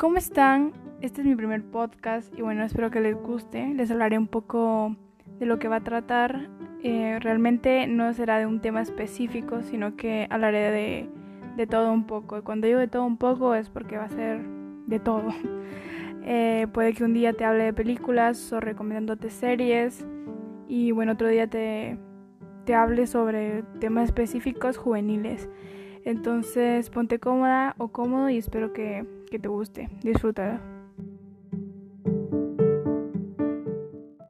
¿Cómo están? Este es mi primer podcast y bueno, espero que les guste. Les hablaré un poco de lo que va a tratar. Eh, realmente no será de un tema específico, sino que hablaré de, de todo un poco. Y cuando digo de todo un poco es porque va a ser de todo. Eh, puede que un día te hable de películas o recomendándote series y bueno, otro día te, te hable sobre temas específicos juveniles. Entonces ponte cómoda o cómodo y espero que, que te guste. Disfrútalo.